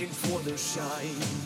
Waiting for the shine.